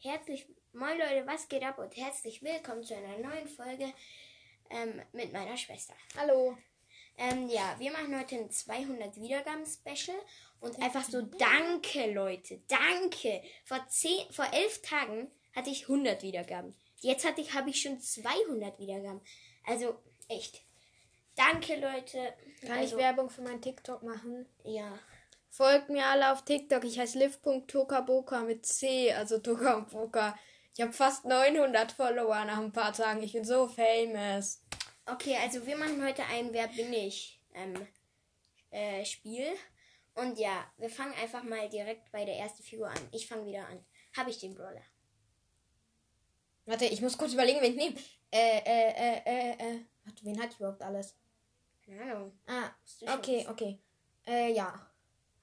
herzlich, moin Leute, was geht ab und herzlich willkommen zu einer neuen Folge ähm, mit meiner Schwester. Hallo. Ähm, ja, wir machen heute ein 200 Wiedergaben-Special und einfach so Danke, Leute, danke. Vor, zehn, vor elf Tagen hatte ich 100 Wiedergaben. Jetzt hatte ich, habe ich schon 200 Wiedergaben. Also, echt. Danke, Leute. Kann also, ich Werbung für mein TikTok machen? Ja. Folgt mir alle auf TikTok. Ich heiße liv.tokaboka mit C, also Toka und Boka. Ich habe fast 900 Follower nach ein paar Tagen. Ich bin so famous. Okay, also wir machen heute ein Wer bin ich ähm, äh, Spiel. Und ja, wir fangen einfach mal direkt bei der ersten Figur an. Ich fange wieder an. Habe ich den Brawler? Warte, ich muss kurz überlegen, wen ich nehme. Äh, äh, äh, äh, äh. Warte, wen hat ich überhaupt alles? Keine Ahnung. Ah, okay, okay. Äh, ja.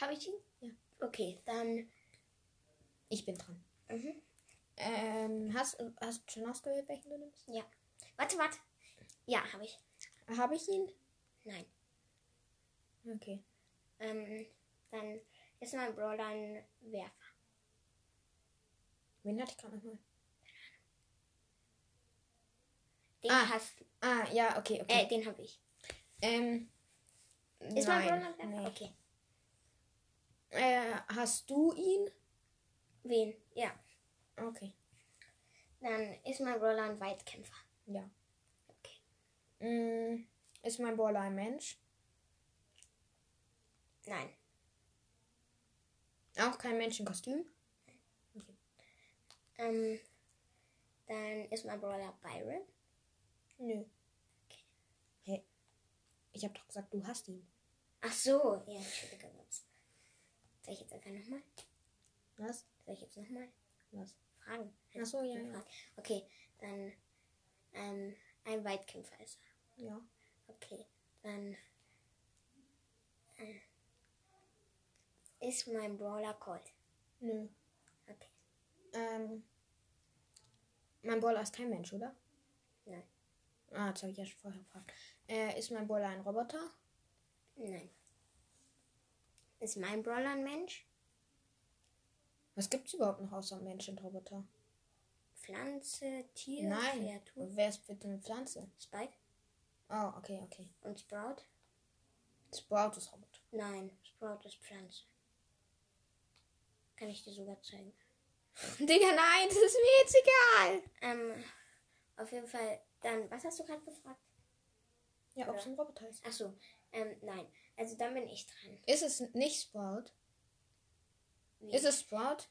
Habe ich ihn? Ja. Okay, dann. Ich bin dran. Mhm. Ähm, hast, hast du schon ausgewählt, welchen du nimmst? Ja. Warte, warte. Ja, habe ich. Habe ich ihn? Nein. Okay. Ähm, dann ist mein Brawler ein Werfer. Wen hatte ich gerade nochmal? Den Ah. hast Ah, ja, okay, okay. Äh, den habe ich. ähm. Ist mein nein, Brawler ein Werfer? nee. Okay. Äh, hast du ihn? Wen? Ja. Okay. Dann ist mein Brawler ein Weitkämpfer. Ja. Okay. Mm, ist mein Brawler ein Mensch? Nein. Auch kein Menschenkostüm? Ähm, dann ist mein Brawler Byron. Nö. Hä? Ich hab doch gesagt, du hast ihn. Ach so, ja, Entschuldigung. Einfach nochmal? Was? Soll ich jetzt nochmal Was? fragen? Ach so, ja, ja. Okay, dann ähm, ein Weitkämpfer ist er. Ja. Okay, dann äh, ist mein Brawler Colt. Nö. Okay, Ähm. Mein Brawler ist kein Mensch, oder? nein, Ah, das habe ich ja schon vorher gefragt. Äh, ist mein Brawler ein Roboter? nein. Ist mein Brawler ein Mensch? Was gibt's überhaupt noch außer Mensch und Roboter? Pflanze, Tier, Nein. Kreatur? Wer ist bitte eine Pflanze? Spike Oh, okay, okay. und Sprout? Sprout ist Roboter. Nein, Sprout ist Pflanze. Kann ich dir sogar zeigen. Digga, nein, das ist mir jetzt egal. Ähm, auf jeden Fall, dann, was hast du gerade gefragt? Ja, ob es ein Roboter ist. Ach so, ähm, nein. Also dann bin ich dran. Ist es nicht Sprout? Wie? Ist es Sprout?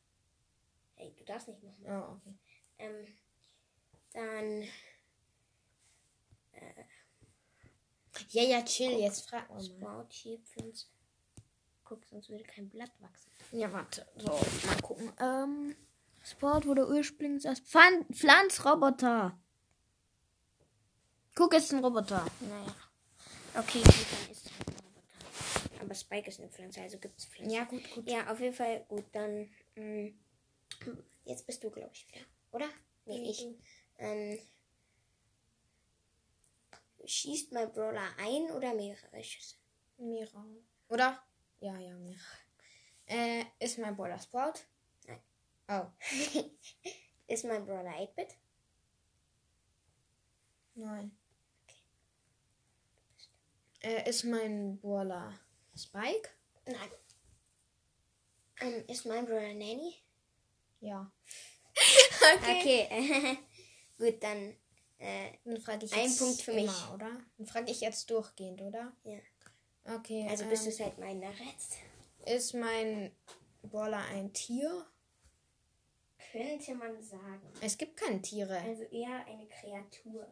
Hey, du darfst nicht nochmal. Oh, okay. Ähm, dann, Ja, ja, chill, jetzt frag mal. Sprout hier, Pflanze. Guck, sonst würde kein Blatt wachsen. Ja, warte. So, mal gucken. Ähm, Sprout wurde ursprünglich als Pflan Pflanzroboter. Guck, es ist ein Roboter. Naja. Okay, gut, dann ist es. Aber Spike ist eine Pflanze, also gibt es Pflanzen. Ja, gut, gut. Ja, auf jeden Fall gut. Dann mh, jetzt bist du, glaube ich, wieder, oder? Nee, Nee, ich. Ähm, schießt mein Brawler ein oder mehrere Schüsse? Mira. Oder? Ja, ja, Mira. Äh, ist mein Brawler Sprout? Nein. Oh, Ist mein Brawler 8-Bit? nein. Äh, ist mein Brawler Spike? Nein. Ähm, ist mein Brawler Nanny? Ja. Okay. gut, dann. Äh, Dann frage ich Ein jetzt Punkt für immer, mich. oder? Dann frage ich jetzt durchgehend, oder? ja. Okay. Also bist du seit meiner jetzt? Ist mein Brawler ein Tier? Könnte man sagen. Es gibt keine Tiere. Also eher eine Kreatur.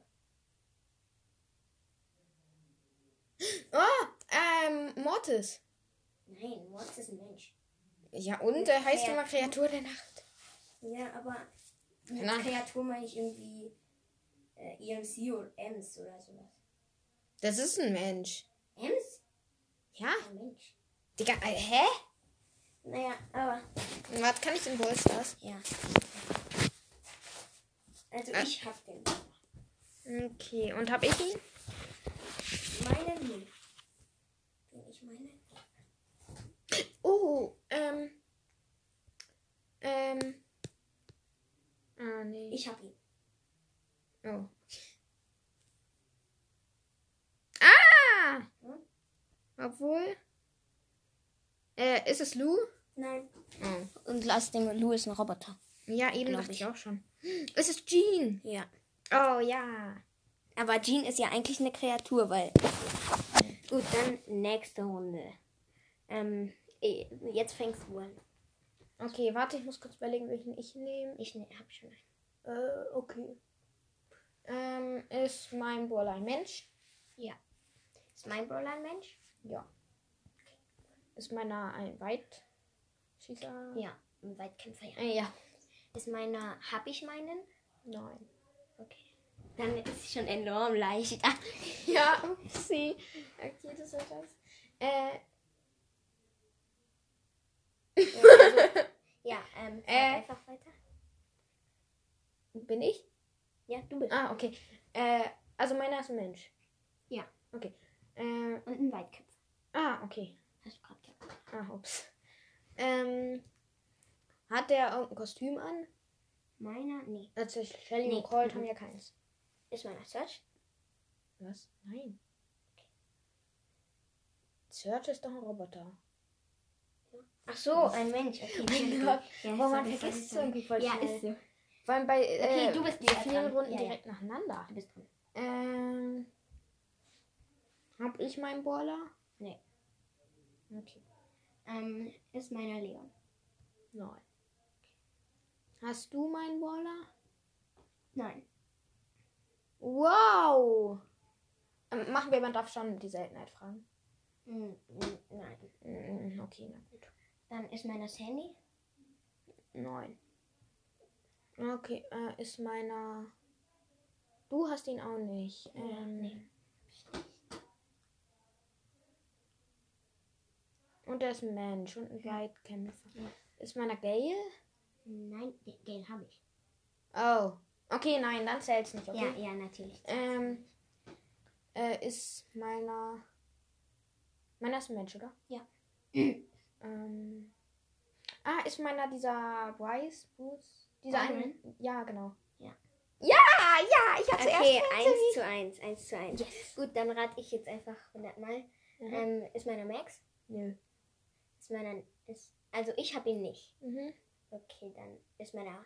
Oh, ähm, Mortis. Nein, Mortis ist ein Mensch. Ja, und er heißt immer Kreatur der Nacht. Ja, aber mit Na. Kreatur meine ich irgendwie äh, EMC oder Ems oder sowas. Das ist ein Mensch. Ems? Ja? Ein Mensch. Digga, äh, hä? Naja, aber Was kann ich in Ballstars? ja. Also Äh. ich hab den. Okay, und hab ich ihn? Meine nie. Den ich meine. Oh, ähm. Ähm. nicht. Ich hab ihn. Oh. Ah! Hm? Obwohl. Äh, ist es Lou? Nein. Oh. Und lass den Lou ist ein Roboter. Ja, eben dachte ich ich. auch schon. Es ist Jean. Ja. Oh ja. Aber Jean ist ja eigentlich eine Kreatur, weil. Gut, dann nächste Runde. Ähm, eh, jetzt fängst du an. Okay, warte, ich muss kurz überlegen, welchen ich nehme. Ich ne, hab schon einen. Äh, okay. Ähm, ist mein Brawler ein Mensch? Ja. Ist mein Brawler ein Mensch? Ja. Ist meiner ein Weitschießer? Ja. Ein Weitkämpfer, ja. Äh, ja. Ist meiner. Hab ich meinen? Nein. Okay. Dann ist es schon enorm leicht. Ja, upsie. Okay, das ist das. Äh, ja, ähm, Äh. einfach weiter. bin ich? Ja, du bist. Ah, okay. Äh, also meiner ist ein Mensch. Ja. Okay. Äh, Und ein Weitkämpfer. ah, okay. Hast du gerade gesagt. Ah, ups. Ähm, hat der irgendein Kostüm an? Meiner? Nee. Also Shelly Nee. und Colt Mhm. haben ja keins. Ist meiner Search? Was? Nein. Search ist doch ein Roboter. Ach so, ein Mensch. Okay, Mein. Gott. Ja, Oh, man vergisst es irgendwie voll Ja, schnell. ist so. Vor allem bei äh, Okay, du bist vielen dran. Runden Ja, ja. direkt nacheinander. Du bist dran. Ähm, hab ich meinen Baller? Nee. Okay. Ähm, ist meiner Leon. Nein. Hast du meinen Baller? Nein. Wow! Ähm, machen wir, man darf schon die Seltenheit fragen. Hm, hm, nein. Mm, Okay, na gut. Dann ist meiner Sandy. Nein. Okay, äh, ist meiner. Du hast ihn auch nicht. Ähm, nee. Und er ist ein Mensch und ein Weitkämpfer. Ja. Ist meiner Gale? Nein, den, den habe ich. Oh. Okay, nein, dann zählt's nicht, okay? Ja, ja, natürlich. Ähm, äh, ist meiner. Meiner ist ein Mensch, oder? Ja. ähm. Ah, ist meiner dieser Wise Boots? Dieser Byron? eine. Ja, genau. Ja. Ja, ja, ich hatte Okay, erst. 1 zu 1, 1 zu 1. Yes. Gut, dann rate ich jetzt einfach 100 Mal. Mhm. Ähm, ist meiner Max? Nö. Ist meiner. Ist, also, ich habe ihn nicht. Mhm. Okay, dann ist meiner.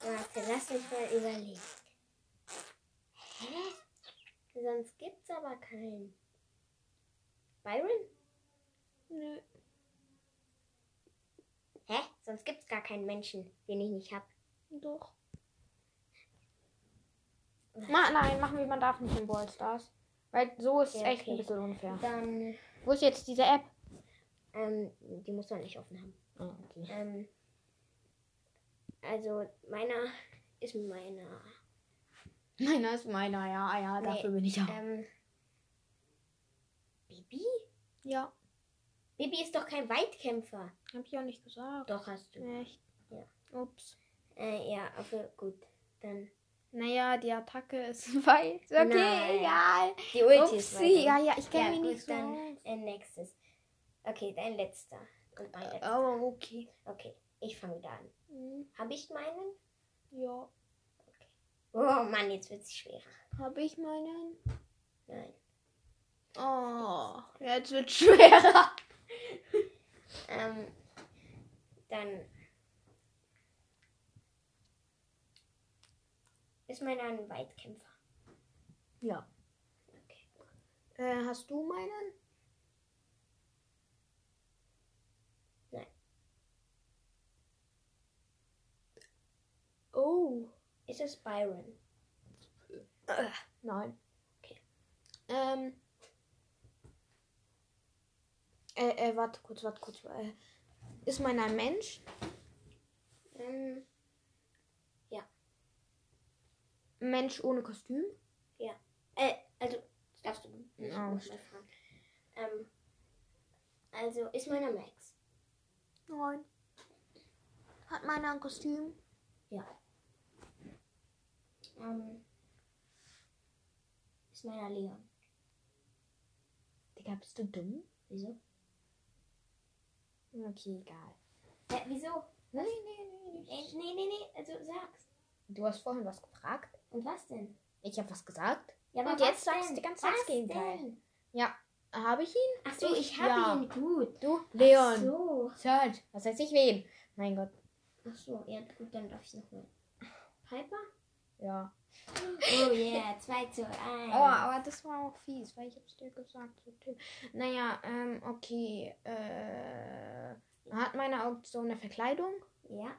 Warte, lass mich mal überlegen. Sonst gibt's aber keinen. Byron? Nö. Hä? Sonst gibt's gar keinen Menschen, den ich nicht hab. Doch. Ma nein, machen wir, man darf nicht in Brawl Stars. Weil so ist Ja, echt okay. ein bisschen unfair. Dann, Wo ist jetzt diese App? ähm, die muss man nicht offen haben. Ah, okay. Ähm, also, meiner ist meiner. Meiner ist meiner, ja, ja, dafür bin ich auch. Ähm, Bibi? Ja, Bibi ist doch kein Weitkämpfer. hab ich auch nicht gesagt. Doch, hast du. Echt? Ja. Ups. Äh, ja, aber gut. Dann. Naja, die Attacke ist weit. Okay, Nein. egal. Die Ulti ist Upsi, weiter. ja, ja, ich kenne Ja, mich gut, nicht so. dann äh, nächstes. Okay, dein letzter. Und mein letzter. Oh, okay. Okay, ich fange wieder an. Hm, Habe ich meinen? Ja. Oh Mann, jetzt wird es schwerer. Habe ich meinen? Nein. Oh, jetzt wird schwerer. Ähm, dann ist meiner ein Weitkämpfer. Ja. Okay. Äh, hast du meinen? Nein. Oh. Ist es Byron? Nein. Okay. Ähm. Äh, äh, warte kurz, warte kurz. Äh, ist meiner ein Mensch? Ähm, Ein Mensch ohne Kostüm? äh, also, das darfst du nicht nochmal fragen. Ähm, also, ist meiner Max? Nein. Hat meiner ein Kostüm? Ja. Ähm, ist meiner Leon? Digga, bist du dumm? Wieso? Okay, egal. Hä, wieso? Nee, nee, nee, nee. Äh, nee, nee, nee, also sag's. Du hast vorhin was gefragt. Und was denn? Ich habe was gesagt. Ja, Und was jetzt sagst denn? du ganze Zeit das Was Gegenteil. denn? Ja. Habe ich ihn? Ach so, ich habe Ja. ihn gut. Du? Leon. Ach so. Search. Was heißt ich wen? Mein Gott. Ach so, ja gut, dann darf ich noch mal. Piper? Ja. Oh yeah, 2 zu 1. Oh, aber das war auch fies, weil ich hab's dir gesagt. Naja, ähm, okay. Äh, hat meine Auktion eine Verkleidung? Ja,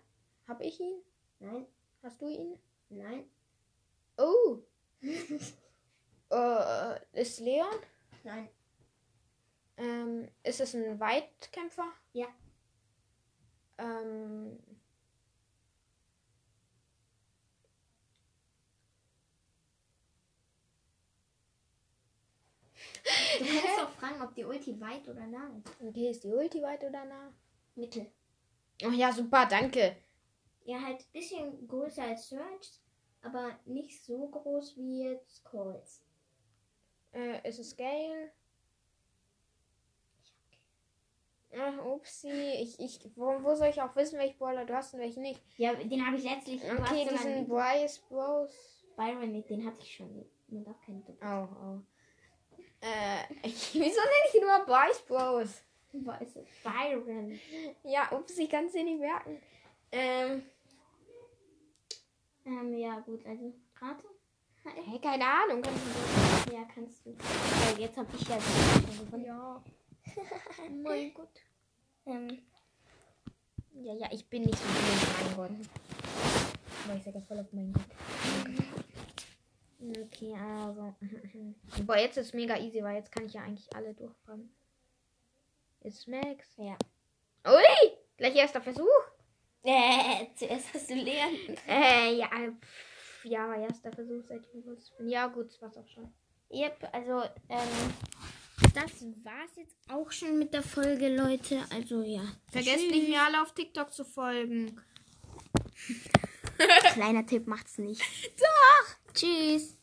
Hab ich ihn? nein, Hast du ihn? nein, Oh. äh, ist Leon? nein. Ähm, ist es ein Weitkämpfer? Ja. Ähm, Du fragen, ob die Ulti weit oder nah ist. okay, ist die Ulti weit oder nah? Mittel. Oh ja, super, danke. Ja, halt ein bisschen größer als Search, aber nicht so groß wie jetzt Colts. Äh, ist es Gale? Ach, upsi. Ich, ich, wo, wo soll ich auch wissen, welchen Brawler du hast und welchen nicht? Ja, den habe ich letztlich. Okay, diesen Bryce Bros. Byron, den hatte ich schon. Man darf keine Doppel. Oh, oh. Äh, wieso nenne ich ihn nur Bryce Bros? Es. Byron. Ja, ups, ich kann es dir nicht merken. Ähm, Ähm, ja, gut, also rate. hey, keine Ahnung. Kannst du Ja, kannst du. Weil jetzt habe ich ja gewonnen. ja. mein Gott. Ähm, Ja, ja, ich bin nicht so gut, mein Gott. Aber ich sage voll auf mein Gott. Okay, also. Boah, jetzt ist mega easy, weil jetzt kann ich ja eigentlich alle durchbrennen. Ist Max. ja. Ui! Gleich erster Versuch. Äh, zuerst hast du Leon. Äh, ja, pff, ja, erster Versuch, seit ich bewusst bin. Ja, gut, das war's auch schon. Yep, also, ähm, das war's jetzt auch schon mit der Folge, Leute. Also, ja. Vergesst nicht, mir alle auf TikTok zu folgen. Kleiner Tipp macht's nicht. Doch! Tschüss.